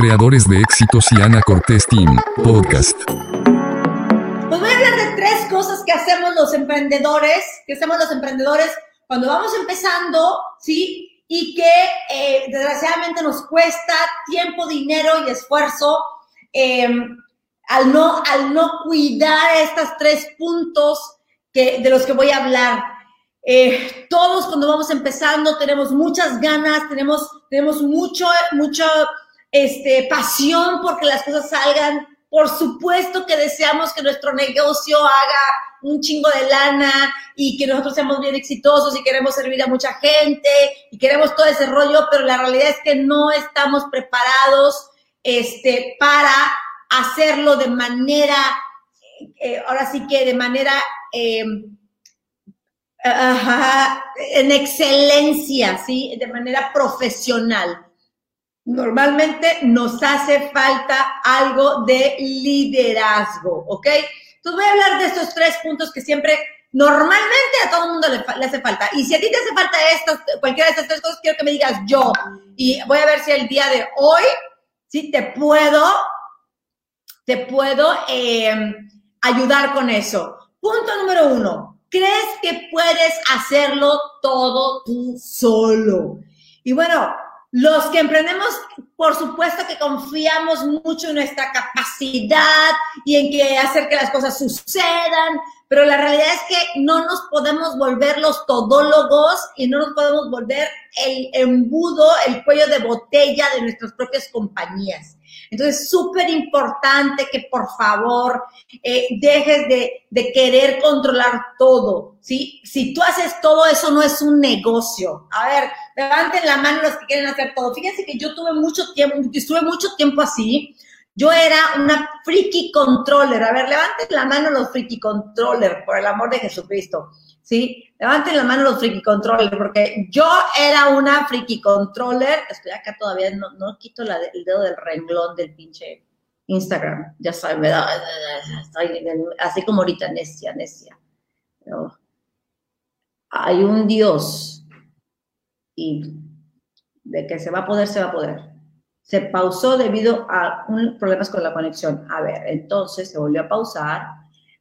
creadores de éxitos y Ana Cortés Team, podcast. Pues voy a hablar de tres cosas que hacemos los emprendedores, que hacemos los emprendedores cuando vamos empezando, ¿sí? Y que eh, desgraciadamente nos cuesta tiempo, dinero y esfuerzo em, al, no, al no cuidar estos tres puntos que, de los que voy a hablar. Eh, todos cuando vamos empezando tenemos muchas ganas, tenemos, tenemos mucho, mucha este, pasión porque las cosas salgan. Por supuesto que deseamos que nuestro negocio haga un chingo de lana y que nosotros seamos bien exitosos y queremos servir a mucha gente y queremos todo ese rollo, pero la realidad es que no estamos preparados este, para hacerlo de manera, eh, ahora sí que de manera... Eh, en excelencia, ¿sí? De manera profesional. Normalmente nos hace falta algo de liderazgo, ¿ok? Entonces voy a hablar de estos tres puntos que siempre, normalmente a todo el mundo le, hace falta. Y si a ti te hace falta esto, cualquiera de estas tres cosas, quiero que me digas yo. Y voy a ver si el día de hoy, sí, te puedo, te puedo eh, ayudar con eso. Punto número uno, crees que puedes hacerlo todo tú solo. Y bueno, los que emprendemos, por supuesto que confiamos mucho en nuestra capacidad y en que hacer que las cosas sucedan, pero la realidad es que no nos podemos volver los todólogos y no nos podemos volver el embudo, el cuello de botella de nuestras propias compañías. Entonces, súper importante que por favor eh, dejes de, de, querer controlar todo, ¿sí? Si tú haces todo eso, no es un negocio. A ver, levanten la mano los que quieren hacer todo. Fíjense que yo tuve mucho tiempo, estuve mucho tiempo así. Yo era una freaky controller. A ver, levanten la mano los freaky controller, por el amor de Jesucristo. ¿Sí? Levanten la mano los friki controller, porque yo era una friki controller, estoy acá todavía, no, no quito el dedo del renglón del pinche Instagram, ya saben, me así como ahorita, necia, necia. hay un Dios y de que se va a poder, se va a poder. Se pausó debido a problemas con la conexión. A ver, entonces se volvió a pausar,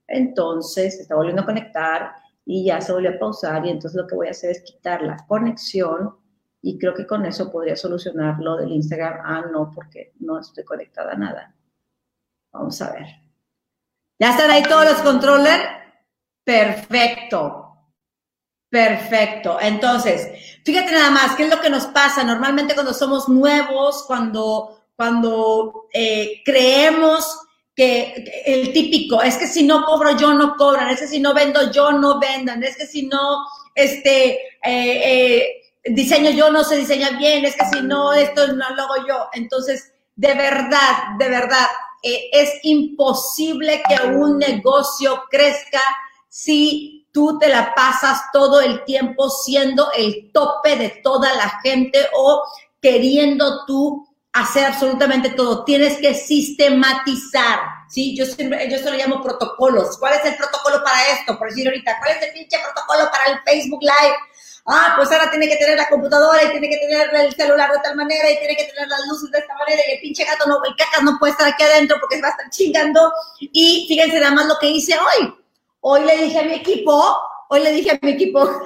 entonces se está volviendo a conectar y ya se volvió a pausar y entonces lo que voy a hacer es quitar la conexión y creo que con eso podría solucionar lo del Instagram. Ah, no, porque no estoy conectada a nada. Vamos a ver. ¿Ya están ahí todos los controllers? Perfecto. Perfecto. Entonces, fíjate nada más, ¿qué es lo que nos pasa? Normalmente cuando somos nuevos, cuando, cuando eh, creemos que el típico, es que si no cobro yo no cobran, es que si no vendo yo no vendan, es que si no este, eh, eh, diseño yo no se diseña bien, es que si no esto no lo hago yo. Entonces, de verdad, de verdad, eh, es imposible que un negocio crezca si tú te la pasas todo el tiempo siendo el tope de toda la gente o queriendo tú hacer absolutamente todo. Tienes que sistematizar, ¿sí? Yo siempre, yo esto lo llamo protocolos. ¿Cuál es el protocolo para esto? Por decir ahorita, ¿cuál es el pinche protocolo para el Facebook Live? Ah, pues ahora tiene que tener la computadora y tiene que tener el celular de tal manera y tiene que tener las luces de esta manera y el pinche gato no, el caca no puede estar aquí adentro porque se va a estar chingando. Y fíjense nada más lo que hice hoy. Hoy le dije a mi equipo, hoy le dije a mi equipo,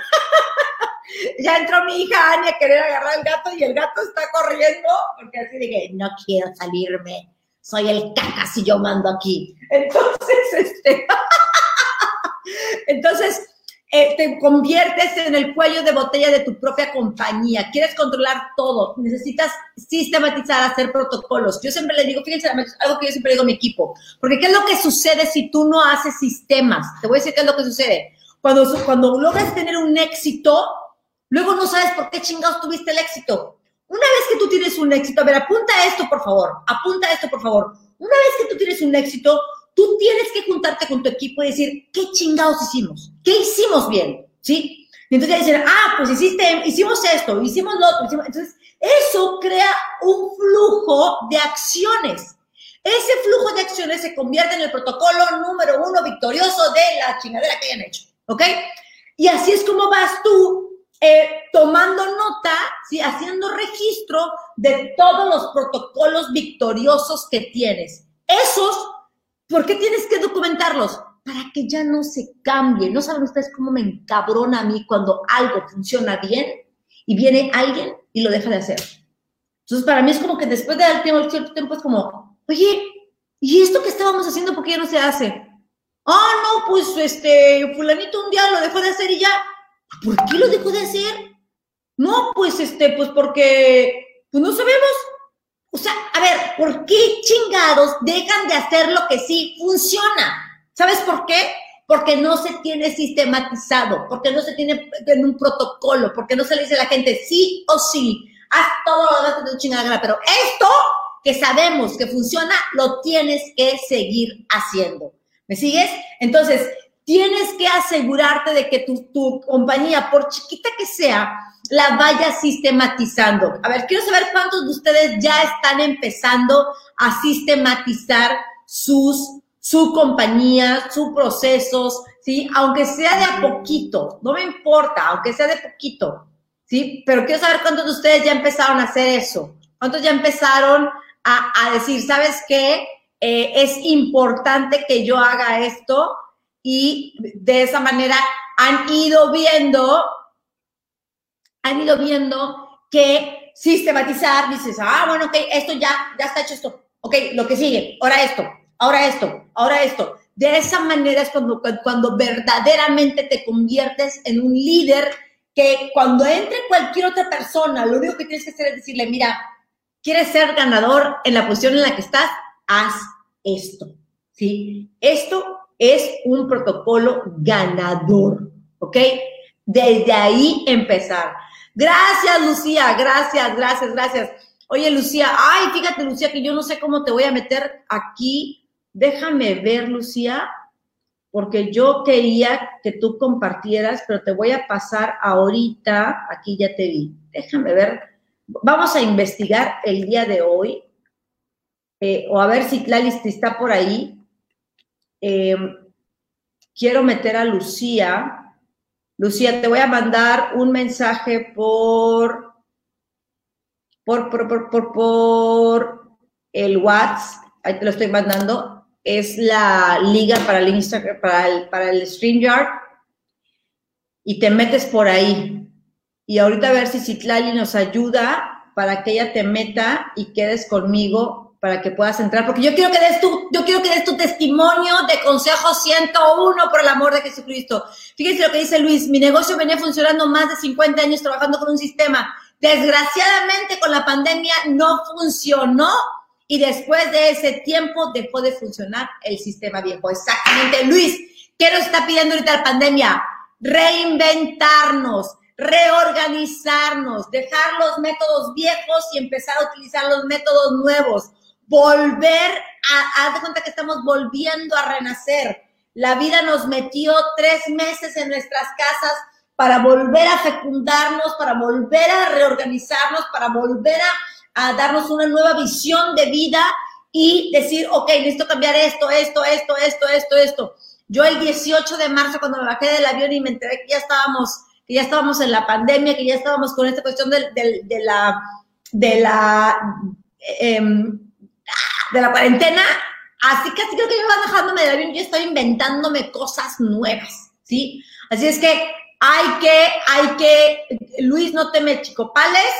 ya entró mi hija Ani a querer agarrar al gato y el gato está corriendo porque así dije, no quiero salirme, soy el caca si yo mando aquí. Entonces, este, entonces eh, te conviertes en el cuello de botella de tu propia compañía, quieres controlar todo, necesitas sistematizar, hacer protocolos. Yo siempre le digo, fíjense, algo que yo siempre digo a mi equipo, porque ¿qué es lo que sucede si tú no haces sistemas? Te voy a decir qué es lo que sucede. Cuando, cuando logras tener un éxito, Luego no sabes por qué chingados tuviste el éxito. Una vez que tú tienes un éxito, a ver, apunta esto, por favor, apunta esto, por favor. Una vez que tú tienes un éxito, tú tienes que juntarte con tu equipo y decir, ¿qué chingados hicimos? ¿Qué hicimos bien? ¿Sí? Y entonces dicen, ah, pues hiciste, hicimos esto, hicimos lo otro. Hicimos... Entonces, eso crea un flujo de acciones. Ese flujo de acciones se convierte en el protocolo número uno victorioso de la chingadera que hayan hecho. ¿Ok? Y así es como vas tú eh, tomando nota, ¿sí? haciendo registro de todos los protocolos victoriosos que tienes. Esos, ¿por qué tienes que documentarlos? Para que ya no se cambie. ¿No saben ustedes cómo me encabrona a mí cuando algo funciona bien y viene alguien y lo deja de hacer? Entonces, para mí es como que después de dar tiempo, cierto tiempo es como, oye, ¿y esto que estábamos haciendo por qué ya no se hace? Ah, no, pues este, fulanito un día lo dejó de hacer y ya. ¿Por qué lo dejó de hacer? No, pues este, pues porque, pues no sabemos. O sea, a ver, ¿por qué chingados dejan de hacer lo que sí funciona? ¿Sabes por qué? Porque no se tiene sistematizado, porque no se tiene en un protocolo, porque no se le dice a la gente sí o sí, haz todo lo demás de tu chingada pero esto que sabemos que funciona, lo tienes que seguir haciendo. ¿Me sigues? Entonces, tienes que asegurarte de que tu, compañía, por chiquita que sea, la vaya sistematizando. A ver, quiero saber cuántos de ustedes ya están empezando a sistematizar sus, su compañía, sus procesos, ¿sí? Aunque sea de a poquito, no me importa, aunque sea de poquito, ¿sí? Pero quiero saber cuántos de ustedes ya empezaron a hacer eso. ¿Cuántos ya empezaron a, decir, ¿sabes qué? Eh, es importante que yo haga esto y de esa manera han ido viendo, han ido viendo que sistematizar, dices, ah, bueno, ok, esto ya, ya está hecho esto, ok, lo que sigue, ahora esto, ahora esto, ahora esto. De esa manera es cuando, cuando verdaderamente te conviertes en un líder que cuando entre cualquier otra persona, lo único que tienes que hacer es decirle, mira, ¿quieres ser ganador en la posición en la que estás? Haz esto, ¿sí? Esto es un protocolo ganador, ¿ok? Desde ahí empezar. Gracias, Lucía, gracias, gracias, gracias. Oye, Lucía, ay, fíjate, Lucía, que yo no sé cómo te voy a meter aquí. Déjame ver, Lucía, porque yo quería que tú compartieras, pero te voy a pasar ahorita, aquí ya te vi. Déjame ver. Vamos a investigar el día de hoy, eh, o a ver si Clalis está por ahí, eh, quiero meter a Lucía. Lucía, te voy a mandar un mensaje por, por, por, por, por, el WhatsApp. Ahí te lo estoy mandando. Es la liga para el Instagram, para el, para el StreamYard. Y te metes por ahí. Y ahorita a ver si Citlali nos ayuda para que ella te meta y quedes conmigo para que puedas entrar, porque yo quiero que des tu, yo quiero que des tu testimonio de consejo 101 por el amor de Jesucristo. Fíjense lo que dice Luis, mi negocio venía funcionando más de 50 años trabajando con un sistema. Desgraciadamente con la pandemia no funcionó y después de ese tiempo dejó de funcionar el sistema viejo. Exactamente, Luis, ¿qué nos está pidiendo ahorita la pandemia? Reinventarnos, reorganizarnos, dejar los métodos viejos y empezar a utilizar los métodos nuevos volver a, haz de cuenta que estamos volviendo a renacer. La vida nos metió tres meses en nuestras casas para volver a fecundarnos, para volver a reorganizarnos, para volver a, a darnos una nueva visión de vida y decir, ok, necesito cambiar esto, esto, esto, esto, esto, esto. Yo el 18 de marzo, cuando me bajé del avión y me enteré que ya estábamos, que ya estábamos en la pandemia, que ya estábamos con esta cuestión de, de la, de la, eh, de la cuarentena, así que así creo que yo va dejándome de avión, yo estoy inventándome cosas nuevas, ¿sí? Así es que hay que, hay que, Luis, no teme chicopales,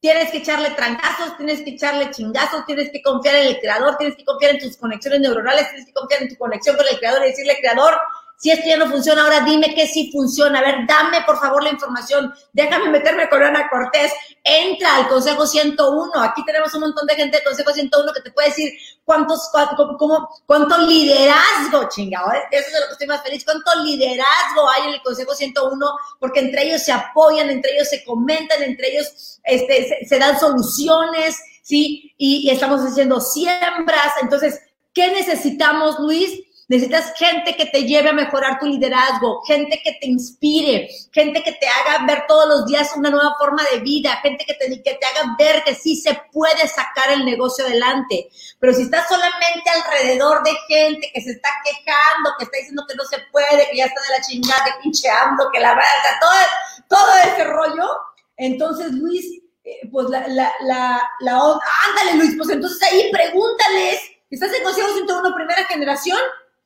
tienes que echarle trancazos, tienes que echarle chingazos, tienes que confiar en el creador, tienes que confiar en tus conexiones neuronales, tienes que confiar en tu conexión con el creador y decirle, creador, si esto ya no funciona, ahora dime que sí funciona. A ver, dame por favor la información. Déjame meterme con Ana Cortés. Entra al Consejo 101. Aquí tenemos un montón de gente del Consejo 101 que te puede decir cuántos, cuánto, cómo, cuánto liderazgo, chingado. ¿eh? Eso es de lo que estoy más feliz. Cuánto liderazgo hay en el Consejo 101, porque entre ellos se apoyan, entre ellos se comentan, entre ellos este, se, dan soluciones, ¿sí? Y, y estamos haciendo siembras. Entonces, ¿qué necesitamos, Luis? Necesitas gente que te lleve a mejorar tu liderazgo, gente que te inspire, gente que te haga ver todos los días una nueva forma de vida, gente que te, que te haga ver que sí se puede sacar el negocio adelante. Pero si estás solamente alrededor de gente que se está quejando, que está diciendo que no se puede, que ya está de la chingada, que pincheando, que la verdad, todo, todo ese rollo, entonces Luis, eh, pues la, la, la, la, ándale Luis, pues entonces ahí pregúntales, ¿estás en Consejos uno primera generación?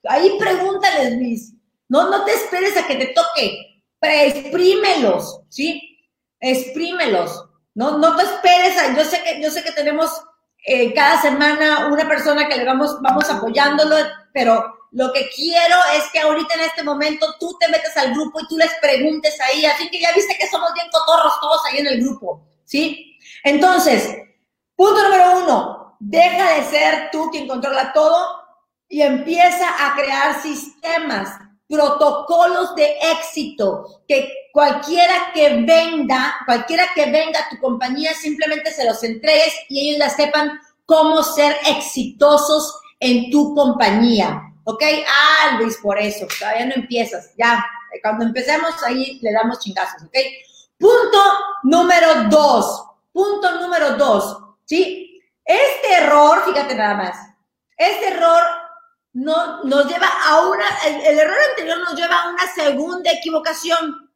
Ahí pregúntales, Luis. No, no te esperes a que te toque. Exprímelos, ¿sí? Exprímelos. No, no te esperes a, yo sé que, yo sé que tenemos eh, cada semana una persona que le vamos, vamos apoyándolo, pero lo que quiero es que ahorita en este momento tú te metas al grupo y tú les preguntes ahí, así que ya viste que somos bien cotorros todos ahí en el grupo, ¿sí? Entonces, punto número uno, deja de ser tú quien controla todo y empieza a crear sistemas, protocolos de éxito, que cualquiera que venga, cualquiera que venga a tu compañía, simplemente se los entregues y ellos la sepan cómo ser exitosos en tu compañía. ¿Ok? Ah, Luis, por eso, todavía no empiezas, ya. Cuando empecemos ahí le damos chingazos, ¿ok? Punto número dos, punto número dos, ¿sí? Este error, fíjate nada más, este error no, nos lleva a una, el, error anterior nos lleva a una segunda equivocación.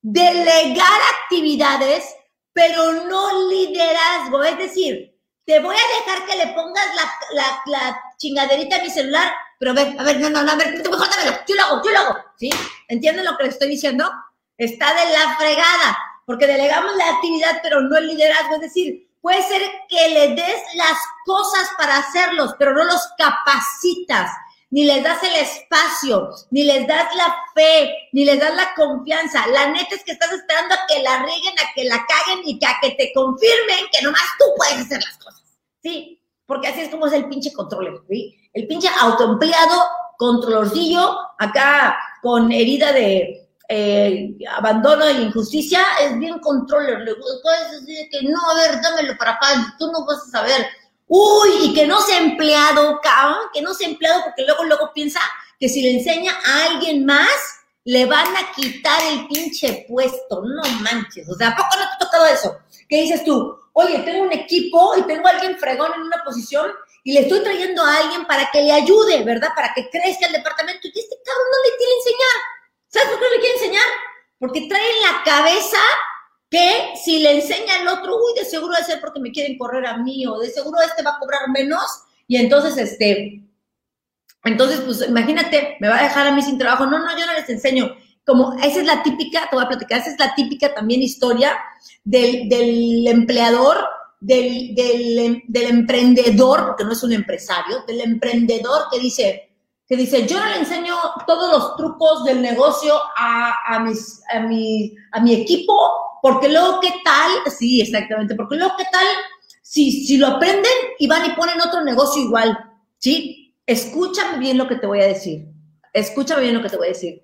Delegar actividades, pero no liderazgo. Es decir, te voy a dejar que le pongas la, la, chingaderita a mi celular, pero a ver, a ver, no, no, no, a ver, mejor dámelo, yo lo hago, yo lo hago. ¿Sí? ¿Entienden lo que les estoy diciendo? Está de la fregada, porque delegamos la actividad, pero no el liderazgo. Es decir, Puede ser que le des las cosas para hacerlos, pero no los capacitas, ni les das el espacio, ni les das la fe, ni les das la confianza. La neta es que estás esperando a que la rieguen, a que la caguen y que a que te confirmen que nomás tú puedes hacer las cosas. ¿Sí? Porque así es como es el pinche control, ¿sí? El pinche autoempleado, controlorcillo, acá con herida de, eh, abandono e injusticia, es bien controller. Le decir que no, a ver, dámelo para acá, tú no vas a saber. Uy, y que no sea empleado, cabrón, que no sea empleado, porque luego, luego piensa que si le enseña a alguien más, le van a quitar el pinche puesto. No manches, o sea, ¿a poco no te ha tocado eso? ¿Qué dices tú? Oye, tengo un equipo y tengo a alguien fregón en una posición y le estoy trayendo a alguien para que le ayude, ¿verdad? Para que crezca el departamento y este cabrón no le quiere enseñar. ¿Sabes por qué le quiere enseñar? Porque trae en la cabeza que si le enseña al otro, uy, de seguro debe ser porque me quieren correr a mí, o de seguro este va a cobrar menos, y entonces, este, entonces, pues imagínate, me va a dejar a mí sin trabajo. No, no, yo no les enseño. Como esa es la típica, te voy a platicar, esa es la típica también historia del, del empleador, del, del emprendedor, porque no es un empresario, del emprendedor que dice, que dice, yo no le enseño todos los trucos del negocio a, a, mis, a, mi, a mi equipo, porque luego qué tal, sí, exactamente, porque luego qué tal si, si lo aprenden y van y ponen otro negocio igual, ¿sí? Escúchame bien lo que te voy a decir, escúchame bien lo que te voy a decir.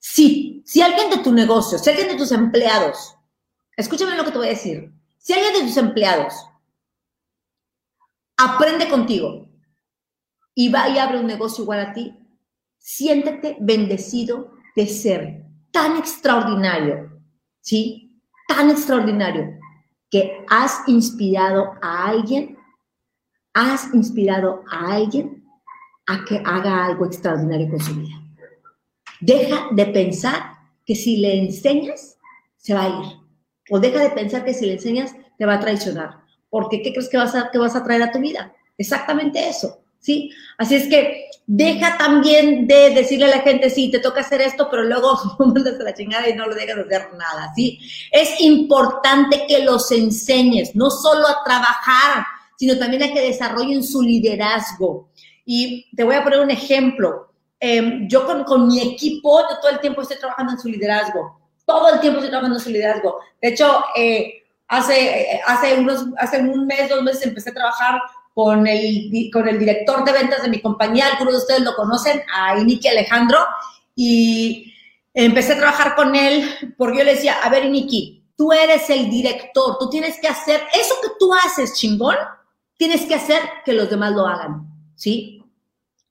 Si, si alguien de tu negocio, si alguien de tus empleados, escúchame lo que te voy a decir, si alguien de tus empleados aprende contigo, y va y abre un negocio igual a ti, siéntete bendecido de ser tan extraordinario, ¿sí? Tan extraordinario que has inspirado a alguien, has inspirado a alguien a que haga algo extraordinario con su vida. Deja de pensar que si le enseñas, se va a ir. O deja de pensar que si le enseñas, te va a traicionar. Porque ¿qué crees que vas a, que vas a traer a tu vida? Exactamente eso. ¿Sí? Así es que deja también de decirle a la gente, sí, te toca hacer esto, pero luego mandas a la chingada y no lo dejas de hacer nada, ¿sí? Es importante que los enseñes, no solo a trabajar, sino también a que desarrollen su liderazgo. Y te voy a poner un ejemplo. Em, yo con, mi equipo, todo el tiempo estoy trabajando en su liderazgo. Todo el tiempo estoy trabajando en su liderazgo. De hecho, eh, hace, hace, unos, hace un mes, dos meses empecé a trabajar con el, con el director de ventas de mi compañía, algunos de ustedes lo conocen, a Iniki Alejandro, y empecé a trabajar con él porque yo le decía, a ver Iniki, tú eres el director, tú tienes que hacer eso que tú haces chingón, tienes que hacer que los demás lo hagan, ¿sí?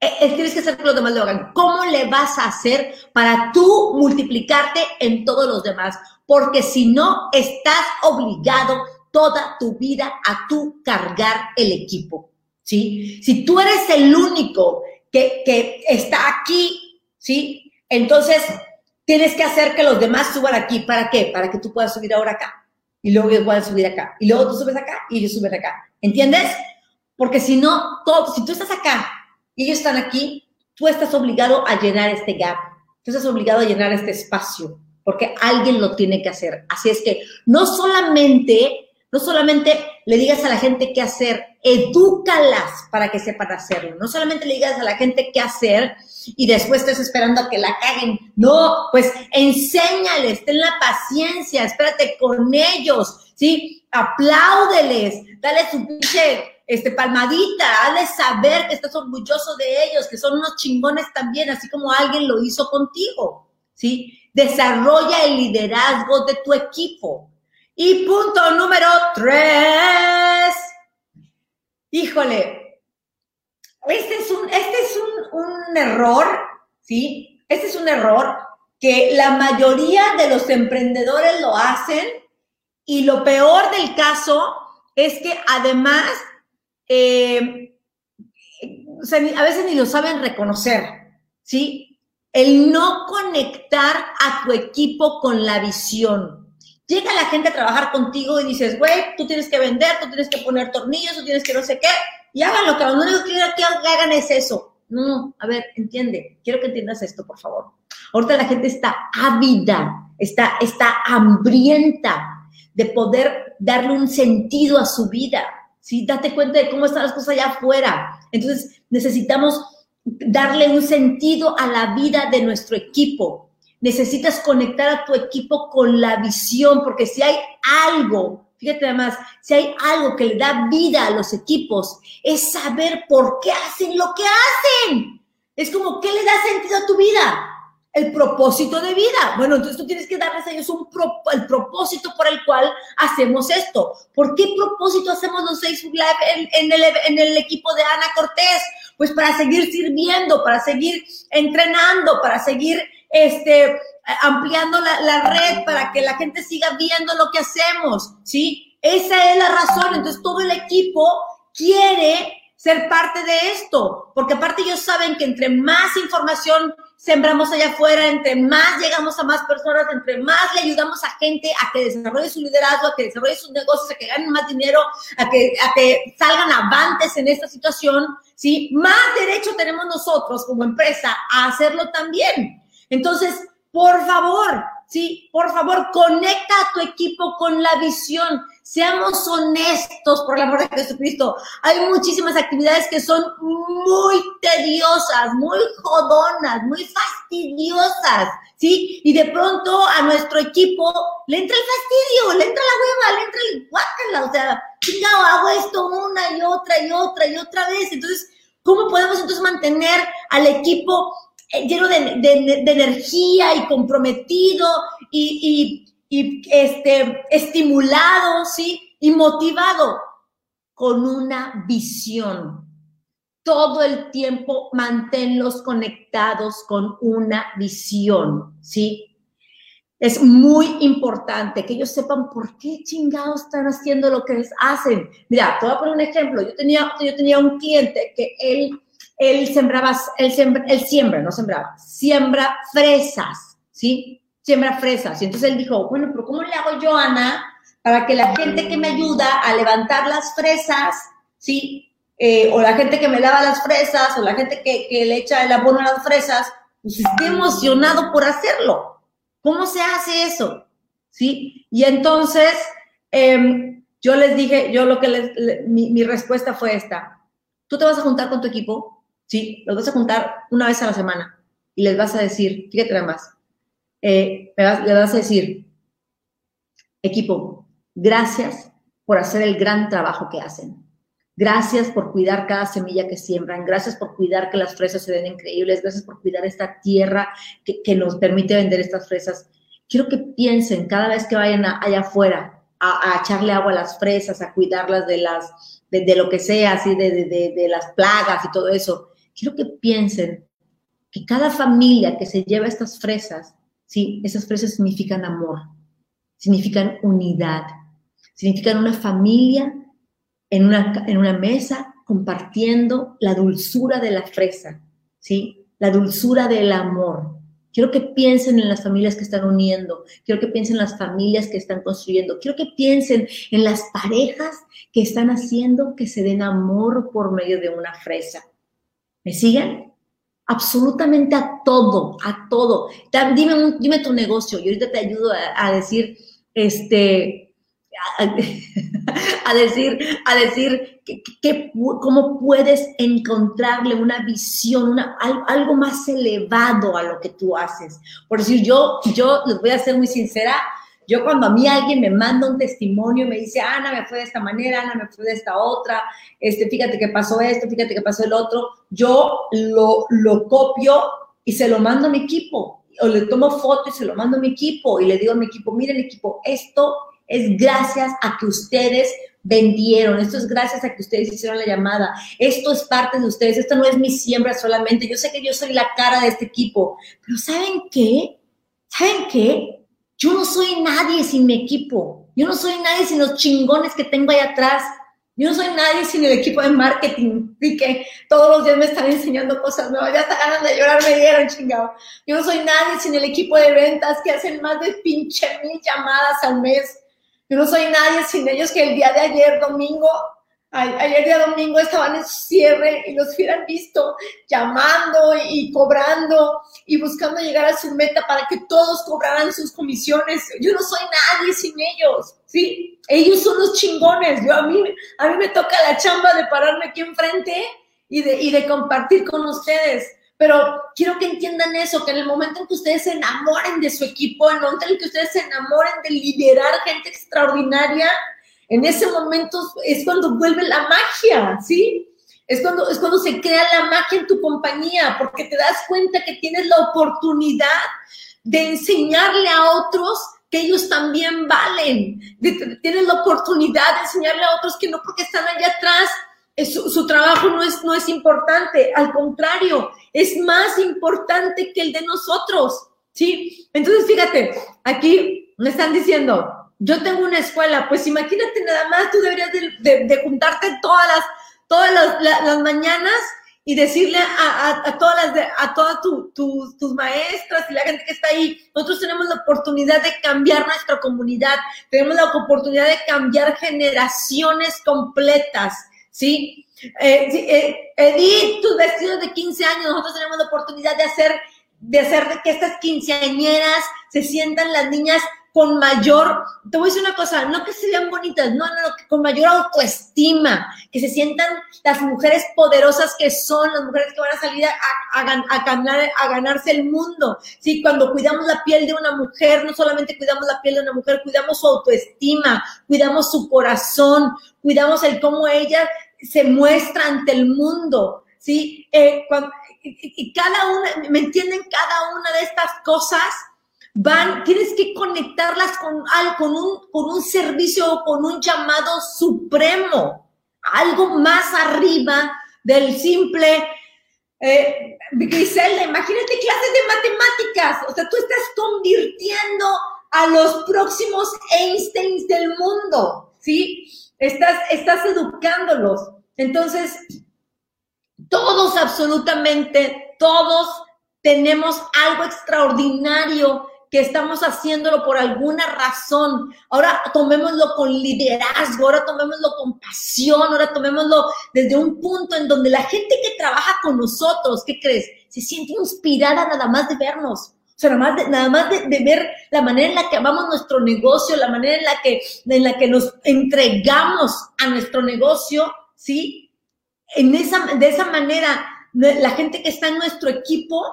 Eh, eh, tienes que hacer que los demás lo hagan. ¿Cómo le vas a hacer para tú multiplicarte en todos los demás? Porque si no, estás obligado toda tu vida a tú cargar el equipo, ¿sí? Si tú eres el único que, que está aquí, ¿sí? Entonces, tienes que hacer que los demás suban aquí. ¿Para qué? Para que tú puedas subir ahora acá. Y luego ellos puedan subir acá. Y luego tú subes acá y ellos suben acá. ¿Entiendes? Porque si no, todo, si tú estás acá y ellos están aquí, tú estás obligado a llenar este gap. Tú estás obligado a llenar este espacio. Porque alguien lo tiene que hacer. Así es que no solamente no solamente le digas a la gente qué hacer, edúcalas para que sepan hacerlo. No solamente le digas a la gente qué hacer y después estés esperando a que la caguen. No, pues enséñales, ten la paciencia, espérate con ellos, ¿sí? Apláudeles, dale su pinche este, palmadita, hazle saber que estás orgulloso de ellos, que son unos chingones también, así como alguien lo hizo contigo, ¿sí? Desarrolla el liderazgo de tu equipo. Y punto número tres. Híjole, este es un, este es un, error, ¿sí? Este es un error que la mayoría de los emprendedores lo hacen y lo peor del caso es que además eh, a veces ni lo saben reconocer, ¿sí? El no conectar a tu equipo con la visión. Llega la gente a trabajar contigo y dices, güey, tú tienes que vender, tú tienes que poner tornillos, tú tienes que no sé qué, y hagan lo que lo único que hagan es eso. No, a ver, entiende, quiero que entiendas esto, por favor. Ahorita la gente está ávida, está, está hambrienta de poder darle un sentido a su vida. ¿sí? Date cuenta de cómo están las cosas allá afuera. Entonces, necesitamos darle un sentido a la vida de nuestro equipo necesitas conectar a tu equipo con la visión, porque si hay algo, fíjate además, si hay algo que le da vida a los equipos, es saber por qué hacen lo que hacen. Es como, ¿qué le da sentido a tu vida? El propósito de vida. Bueno, entonces tú tienes que darles a ellos un el propósito por el cual hacemos esto. ¿Por qué propósito hacemos los Facebook Live en, el, en el equipo de Ana Cortés? Pues para seguir sirviendo, para seguir entrenando, para seguir este, ampliando la, red para que la gente siga viendo lo que hacemos, ¿sí? Esa es la razón. Entonces todo el equipo quiere ser parte de esto, porque aparte ellos saben que entre más información sembramos allá afuera, entre más llegamos a más personas, entre más le ayudamos a gente a que desarrolle su liderazgo, a que desarrolle sus negocios, a que ganen más dinero, a que, a que salgan avantes en esta situación, ¿sí? Más derecho tenemos nosotros como empresa a hacerlo también. Entonces, por favor, sí, por favor, conecta a tu equipo con la visión. Seamos honestos, por la amor de Jesucristo. Hay muchísimas actividades que son muy tediosas, muy jodonas, muy fastidiosas, ¿sí? Y de pronto a nuestro equipo le entra el fastidio, le entra la hueva, le entra el guácala, o sea, chingado, hago esto una y otra y otra y otra vez. Entonces, ¿cómo podemos entonces mantener al equipo lleno de, energía y comprometido y, este, estimulado, ¿sí? Y motivado con una visión. Todo el tiempo manténlos conectados con una visión, ¿sí? Es muy importante que ellos sepan por qué chingados están haciendo lo que hacen. Mira, te voy a poner un ejemplo. Yo tenía, yo tenía un cliente que él él sembraba, él, sembra, él siembra, no sembraba, siembra fresas, ¿sí? Siembra fresas. Y entonces él dijo, bueno, pero ¿cómo le hago yo, Ana, para que la gente que me ayuda a levantar las fresas, ¿sí? Eh, o la gente que me lava las fresas, o la gente que, le echa el abono a las fresas, pues esté emocionado por hacerlo. ¿Cómo se hace eso? ¿Sí? Y entonces, em, yo les dije, yo lo que les, mi, mi respuesta fue esta. Tú te vas a juntar con tu equipo ¿sí? Los vas a juntar una vez a la semana y les vas a decir, fíjate nada más, eh, vas a decir, equipo, gracias por hacer el gran trabajo que hacen. Gracias por cuidar cada semilla que siembran. Gracias por cuidar que las fresas se den increíbles. Gracias por cuidar esta tierra que, nos permite vender estas fresas. Quiero que piensen cada vez que vayan allá afuera a, echarle agua a las fresas, a cuidarlas de las, de, lo que sea, así, de, de, las plagas y todo eso quiero que piensen que cada familia que se lleva estas fresas, sí, esas fresas significan amor, significan unidad, significan una familia en una, en una mesa compartiendo la dulzura de la fresa, ¿sí? La dulzura del amor. Quiero que piensen en las familias que están uniendo, quiero que piensen en las familias que están construyendo, quiero que piensen en las parejas que están haciendo que se den amor por medio de una fresa. ¿Me siguen? Absolutamente a todo, a todo. Dime, dime tu negocio y ahorita te ayudo a, decir, este, a, decir, a decir que, cómo puedes encontrarle una visión, una, algo más elevado a lo que tú haces. Por decir, yo, yo les voy a ser muy sincera, yo cuando a mí alguien me manda un testimonio y me dice, Ana, me fue de esta manera, Ana, me fue de esta otra, este, fíjate que pasó esto, fíjate que pasó el otro, yo lo, lo copio y se lo mando a mi equipo, o le tomo foto y se lo mando a mi equipo y le digo a mi equipo, miren equipo, esto es gracias a que ustedes vendieron, esto es gracias a que ustedes hicieron la llamada, esto es parte de ustedes, esto no es mi siembra solamente, yo sé que yo soy la cara de este equipo, pero ¿saben qué? ¿Saben qué? Yo no soy nadie sin mi equipo. Yo no soy nadie sin los chingones que tengo ahí atrás. Yo no soy nadie sin el equipo de marketing y que todos los días me están enseñando cosas nuevas. Ya hasta ganas de llorar me dieron, chingado. Yo no soy nadie sin el equipo de ventas que hacen más de pinche mil llamadas al mes. Yo no soy nadie sin ellos que el día de ayer, domingo, Ayer día domingo estaban en cierre y los hubieran visto llamando y cobrando y buscando llegar a su meta para que todos cobraran sus comisiones. Yo no soy nadie sin ellos, ¿sí? Ellos son los chingones. Yo a mí, a mí me toca la chamba de pararme aquí enfrente y de, y de compartir con ustedes. Pero quiero que entiendan eso, que en el momento en que ustedes se enamoren de su equipo, en el momento en que ustedes se enamoren de liderar gente extraordinaria, en ese momento es cuando vuelve la magia, ¿sí? Es cuando, es cuando se crea la magia en tu compañía, porque te das cuenta que tienes la oportunidad de enseñarle a otros que ellos también valen. tienes la oportunidad de enseñarle a otros que no porque están allá atrás, su, su, trabajo no es, no es importante, al contrario, es más importante que el de nosotros, ¿sí? Entonces, fíjate, aquí me están diciendo, yo tengo una escuela, pues imagínate nada más, tú deberías de, juntarte todas las, todas las, mañanas y decirle a, todas las a todas tus maestras y la gente que está ahí, nosotros tenemos la oportunidad de cambiar nuestra comunidad, tenemos la oportunidad de cambiar generaciones completas, ¿sí? Eh, eh, Edith, tus vestidos de 15 años, nosotros tenemos la oportunidad de hacer, de hacer que estas quinceañeras se sientan las niñas con mayor, te voy a decir una cosa, no que sean bonitas, no, no, con mayor autoestima, que se sientan las mujeres poderosas que son, las mujeres que van a salir a, ganar, a ganarse el mundo. Sí, cuando cuidamos la piel de una mujer, no solamente cuidamos la piel de una mujer, cuidamos su autoestima, cuidamos su corazón, cuidamos el cómo ella se muestra ante el mundo. Sí, eh, y cada una, ¿me entienden? Cada una de estas cosas van, tienes que conectarlas con, con, un, con un servicio con un llamado supremo, algo más arriba del simple eh, Griselda, imagínate clases de matemáticas, o sea, tú estás convirtiendo a los próximos Einsteins del mundo, ¿sí? Estás, estás educándolos. Entonces, todos, absolutamente todos, tenemos algo extraordinario que estamos haciéndolo por alguna razón. Ahora tomémoslo con liderazgo, ahora tomémoslo con pasión, ahora tomémoslo desde un punto en donde la gente que trabaja con nosotros, ¿qué crees? Se siente inspirada nada más de vernos. O sea, nada más, de, nada más de, ver la manera en la que amamos nuestro negocio, la manera en la que, en la que nos entregamos a nuestro negocio, ¿sí? En esa, de esa manera, la gente que está en nuestro equipo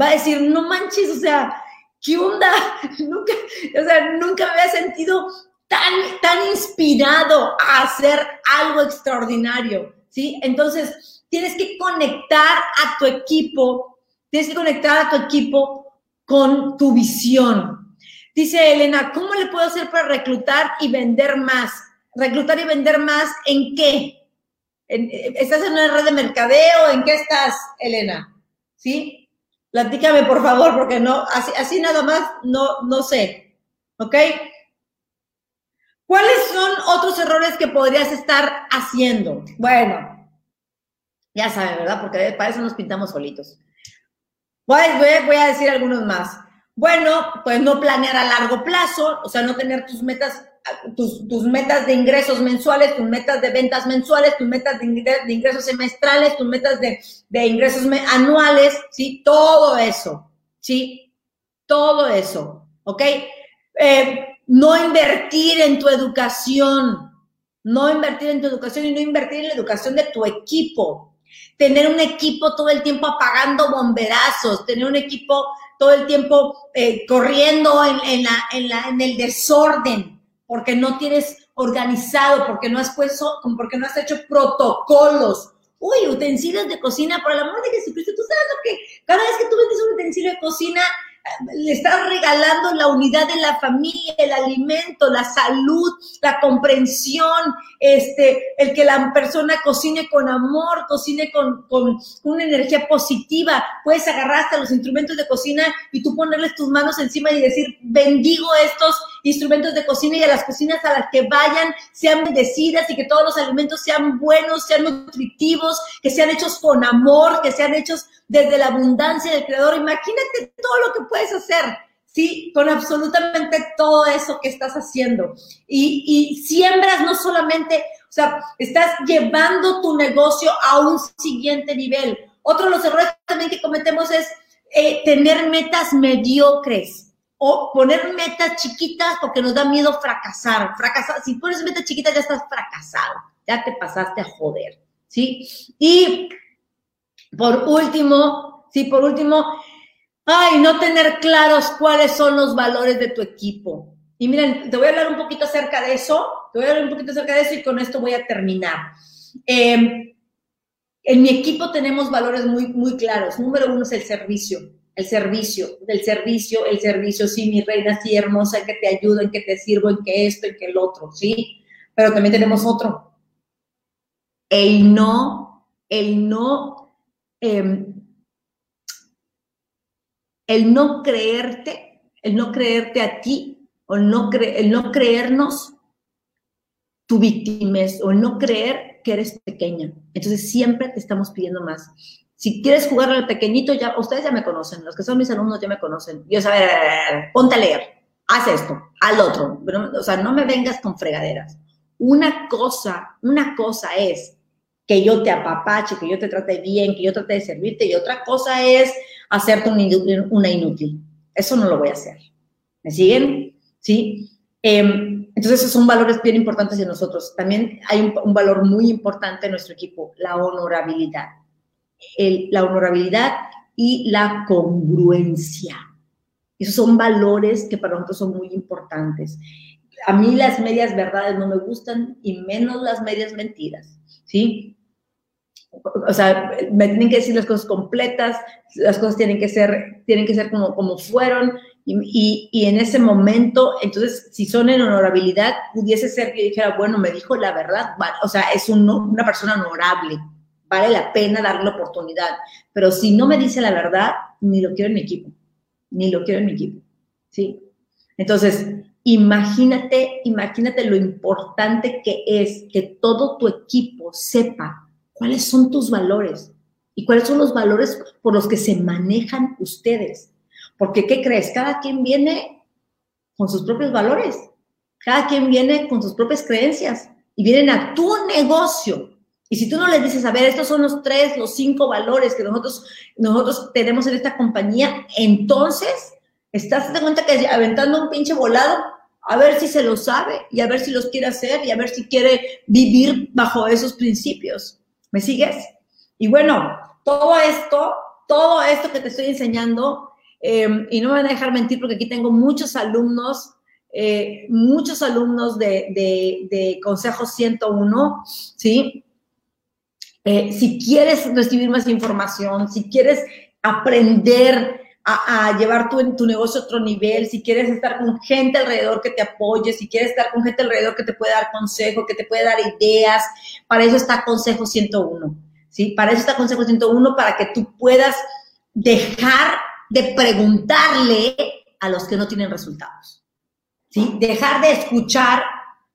va a decir, no manches, o sea, ¿qué onda? Nunca, o sea, nunca me había sentido tan, tan inspirado a hacer algo extraordinario, ¿sí? Entonces, tienes que conectar a tu equipo, tienes que conectar a tu equipo con tu visión. Dice Elena, ¿cómo le puedo hacer para reclutar y vender más? ¿Reclutar y vender más en qué? ¿Estás en una red de mercadeo? ¿En qué estás, Elena? ¿Sí? Platícame, por favor, porque no, así, así nada más no, no sé. ¿Ok? ¿Cuáles son otros errores que podrías estar haciendo? Bueno, ya saben, ¿verdad? Porque para eso nos pintamos solitos. Voy, voy, a decir algunos más. Bueno, pues no planear a largo plazo, o sea, no tener tus metas, tus, metas de ingresos mensuales, tus metas de ventas mensuales, tus metas de, ingresos semestrales, tus metas de, de ingresos anuales, ¿sí? Todo eso, ¿sí? Todo eso, ¿ok? Eh, no invertir en tu educación, no invertir en tu educación y no invertir en la educación de tu equipo. Tener un equipo todo el tiempo apagando bomberazos, tener un equipo todo el tiempo eh, corriendo en el desorden, porque no tienes organizado, porque no has puesto, porque no has hecho protocolos. Uy, utensilios de cocina, por el amor de Jesucristo, tú sabes lo que cada vez que tú vendes un utensilio de cocina, le estás regalando la unidad de la familia, el alimento, la salud, la comprensión, este, el que la persona cocine con amor, cocine con, con una energía positiva. Puedes agarrar hasta los instrumentos de cocina y tú ponerles tus manos encima y decir, bendigo estos instrumentos de cocina y a las cocinas a las que vayan sean bendecidas y que todos los alimentos sean buenos, sean nutritivos, que sean hechos con amor, que sean hechos desde la abundancia del Creador. Imagínate todo lo que puedes hacer, ¿sí? Con absolutamente todo eso que estás haciendo. Y, y siembras no solamente, o sea, estás llevando tu negocio a un siguiente nivel. Otro de los errores también que cometemos es eh, tener metas mediocres o poner metas chiquitas porque nos da miedo fracasar. Fracasar, si pones metas chiquitas ya estás fracasado, ya te pasaste a joder, ¿sí? Y por último, sí, por último, ay, no tener claros cuáles son los valores de tu equipo. Y miren, te voy a hablar un poquito acerca de eso, te voy a hablar un poquito acerca de eso y con esto voy a terminar. Em, en mi equipo tenemos valores muy, muy claros. Número uno es el servicio, el servicio, del servicio, el servicio, sí, mi reina, sí, hermosa, en que te ayudo, en que te sirvo, en que esto, en que el otro, sí. Pero también tenemos otro. El no, el no Em, el no creerte, el no creerte a ti, o el no, el no creernos tu víctima, o el no creer que eres pequeña. Entonces siempre te estamos pidiendo más. Si quieres jugar al pequeñito, ya, ustedes ya me conocen, los que son mis alumnos ya me conocen. Yo saber, ponte a leer, haz esto, al otro. o sea, no me vengas con fregaderas. Una cosa, una cosa es que yo te apapache, que yo te trate bien, que yo trate de servirte, y otra cosa es hacerte una inútil. Eso no lo voy a hacer. ¿Me siguen? ¿Sí? Em, entonces, esos son valores bien importantes en nosotros. También hay un, valor muy importante en nuestro equipo, la honorabilidad. La honorabilidad y la congruencia. Esos son valores que para nosotros son muy importantes. A mí las medias verdades no me gustan y menos las medias mentiras, ¿sí? o sea, me tienen que decir las cosas completas, las cosas tienen que ser, tienen que ser como, como fueron, y, y, en ese momento, entonces, si son en honorabilidad, pudiese ser que yo dijera, bueno, me dijo la verdad, o sea, es un, una persona honorable, vale la pena darle la oportunidad, pero si no me dice la verdad, ni lo quiero en mi equipo, ni lo quiero en mi equipo, ¿sí? Entonces, imagínate, imagínate lo importante que es que todo tu equipo sepa cuáles son tus valores y cuáles son los valores por los que se manejan ustedes. Porque, ¿qué crees? Cada quien viene con sus propios valores, cada quien viene con sus propias creencias y vienen a tu negocio. Y si tú no les dices, a ver, estos son los tres, los cinco valores que nosotros, nosotros tenemos en esta compañía, entonces estás de cuenta que aventando un pinche volado a ver si se lo sabe y a ver si los quiere hacer y a ver si quiere vivir bajo esos principios. ¿Me sigues? Y bueno, todo esto, todo esto que te estoy enseñando, em, y no me van a dejar mentir porque aquí tengo muchos alumnos, eh, muchos alumnos de, de, de, Consejo 101, ¿sí? Eh, si quieres recibir más información, si quieres aprender a, llevar tu, tu negocio a otro nivel, si quieres estar con gente alrededor que te apoye, si quieres estar con gente alrededor que te puede dar consejo, que te puede dar ideas, para eso está Consejo 101, ¿sí? Para eso está Consejo 101, para que tú puedas dejar de preguntarle a los que no tienen resultados, ¿sí? Dejar de escuchar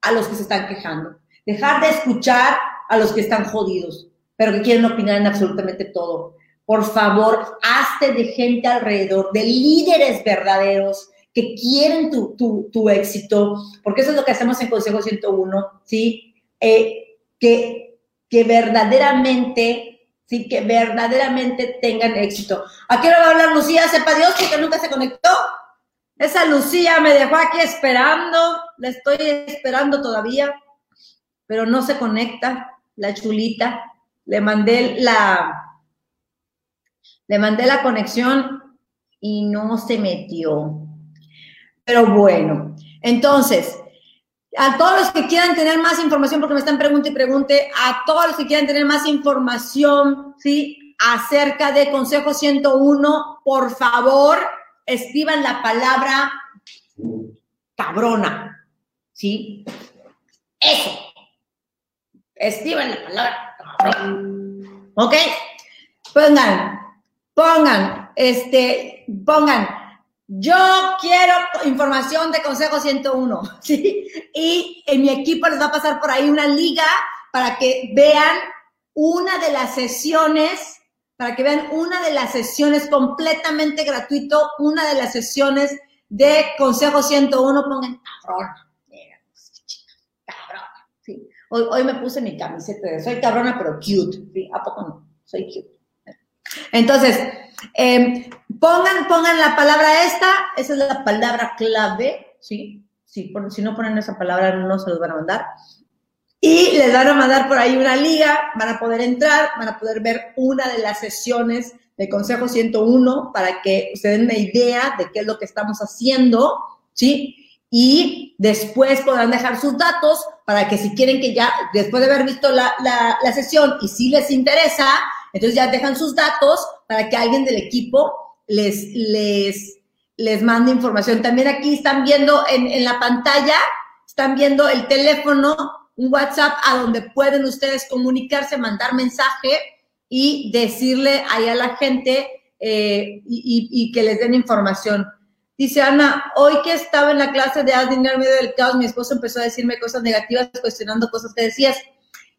a los que se están quejando, dejar de escuchar a los que están jodidos, pero que quieren opinar en absolutamente todo por favor, hazte de gente alrededor, de líderes verdaderos que quieren tu, éxito, porque eso es lo que hacemos en Consejo 101, ¿sí? Eh, que, que verdaderamente, sí, que verdaderamente tengan éxito. ¿A qué hora va a hablar Lucía? Sepa Dios que nunca se conectó. Esa Lucía me dejó aquí esperando, la estoy esperando todavía, pero no se conecta, la chulita. Le mandé la, le mandé la conexión y no se metió. Pero bueno, entonces, a todos los que quieran tener más información, porque me están preguntando y pregunte, a todos los que quieran tener más información, ¿sí? Acerca de Consejo 101, por favor, escriban la palabra cabrona, ¿sí? Eso. Escriban la palabra. ¿Ok? Pongan pongan, este, pongan, yo quiero información de Consejo 101, ¿sí? Y en mi equipo les va a pasar por ahí una liga para que vean una de las sesiones, para que vean una de las sesiones completamente gratuito, una de las sesiones de Consejo 101, pongan cabrón. Hoy, hoy me puse mi camiseta de soy cabrona pero cute, ¿sí? ¿A poco no? Soy cute. Entonces, em, pongan, pongan la palabra esta, esa es la palabra clave, ¿sí? Si, si no ponen esa palabra, no se los van a mandar. Y les van a mandar por ahí una liga, van a poder entrar, van a poder ver una de las sesiones de Consejo 101 para que se den una idea de qué es lo que estamos haciendo, ¿sí? Y después podrán dejar sus datos para que si quieren que ya, después de haber visto la, la, la sesión y si les interesa, entonces ya dejan sus datos para que alguien del equipo les, les, les mande información. También aquí están viendo en, en la pantalla, están viendo el teléfono, un WhatsApp a donde pueden ustedes comunicarse, mandar mensaje y decirle ahí a la gente eh, y, y, que les den información. Dice Ana, hoy que estaba en la clase de Haz medio del caos, mi esposo empezó a decirme cosas negativas, cuestionando cosas que decías.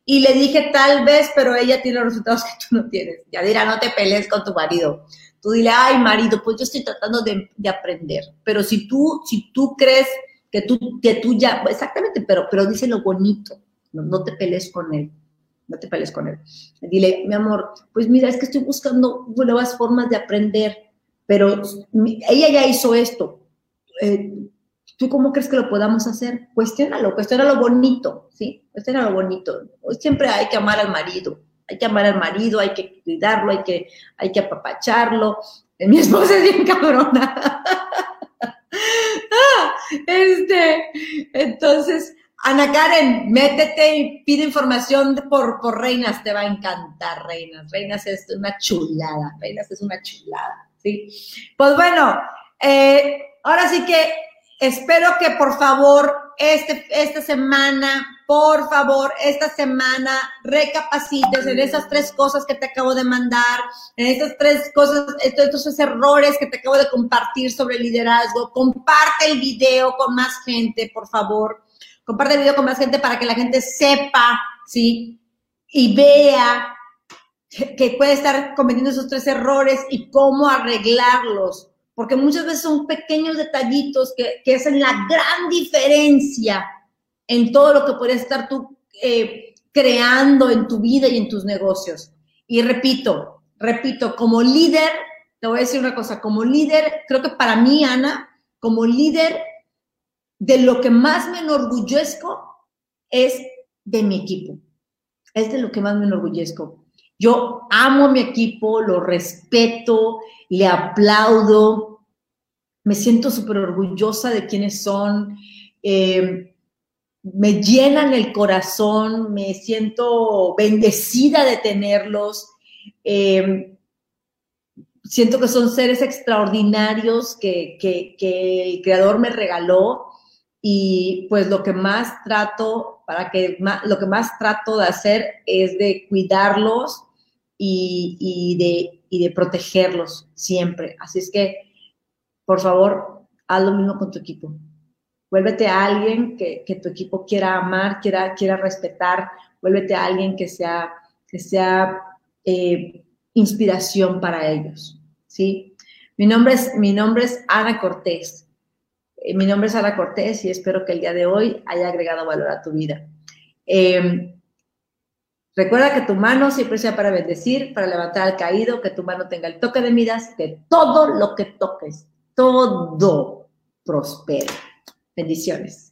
Y le dije, tal vez, pero ella tiene los resultados que tú no tienes. Ya dirá, no te pelees con tu marido. Tú dile, ay, marido, pues yo estoy tratando de, aprender. Pero si tú, si tú crees que tú, que tú ya, exactamente, pero, pero dice lo bonito, no, no te pelees con él no te pelees con él. Dile, mi amor, pues mira, es que estoy buscando nuevas formas de aprender, pero ella ya hizo esto. Eh, ¿Tú cómo crees que lo podamos hacer? Cuestiónalo, lo bonito, ¿sí? lo bonito. Siempre hay que amar al marido, hay que amar al marido, hay que cuidarlo, hay que, hay que apapacharlo. Mi esposa es bien cabrona. Este, entonces, Ana Karen, métete y pide información por Reinas, te va a encantar, Reinas. Reinas es una chulada, Reinas es una chulada, ¿sí? Pues bueno, eh, ahora sí que espero que por favor este, esta semana, por favor, esta semana recapacites en esas tres cosas que te acabo de mandar, en esas tres cosas, estos, esos errores que te acabo de compartir sobre liderazgo. Comparte el video con más gente, por favor. Comparte el video con más gente para que la gente sepa, ¿sí? Y vea que puede estar cometiendo esos tres errores y cómo arreglarlos porque muchas veces son pequeños detallitos que, que hacen la gran diferencia en todo lo que puedes estar tú eh, creando en tu vida y en tus negocios. Y repito, repito, como líder, te voy a decir una cosa, como líder, creo que para mí, Ana, como líder, de lo que más me enorgullezco es de mi equipo. Es de lo que más me enorgullezco. Yo amo a mi equipo, lo respeto, le aplaudo, me siento súper orgullosa de quiénes son, eh, me llenan el corazón, me siento bendecida de tenerlos. Eh, siento que son seres extraordinarios que, que, el creador me regaló y pues lo que más trato para que lo que más trato de hacer es de cuidarlos y, de, y de protegerlos siempre. Así es que, por favor, haz lo mismo con tu equipo. Vuélvete a alguien que, que tu equipo quiera amar, quiera, quiera respetar. Vuélvete a alguien que sea, que sea eh, inspiración para ellos, ¿sí? Mi nombre es, mi nombre es Ana Cortés. Eh, mi nombre es Ana Cortés y espero que el día de hoy haya agregado valor a tu vida. Em, recuerda que tu mano siempre sea para bendecir, para levantar al caído, que tu mano tenga el toque de miras, que todo lo que toques, todo prospere. Bendiciones.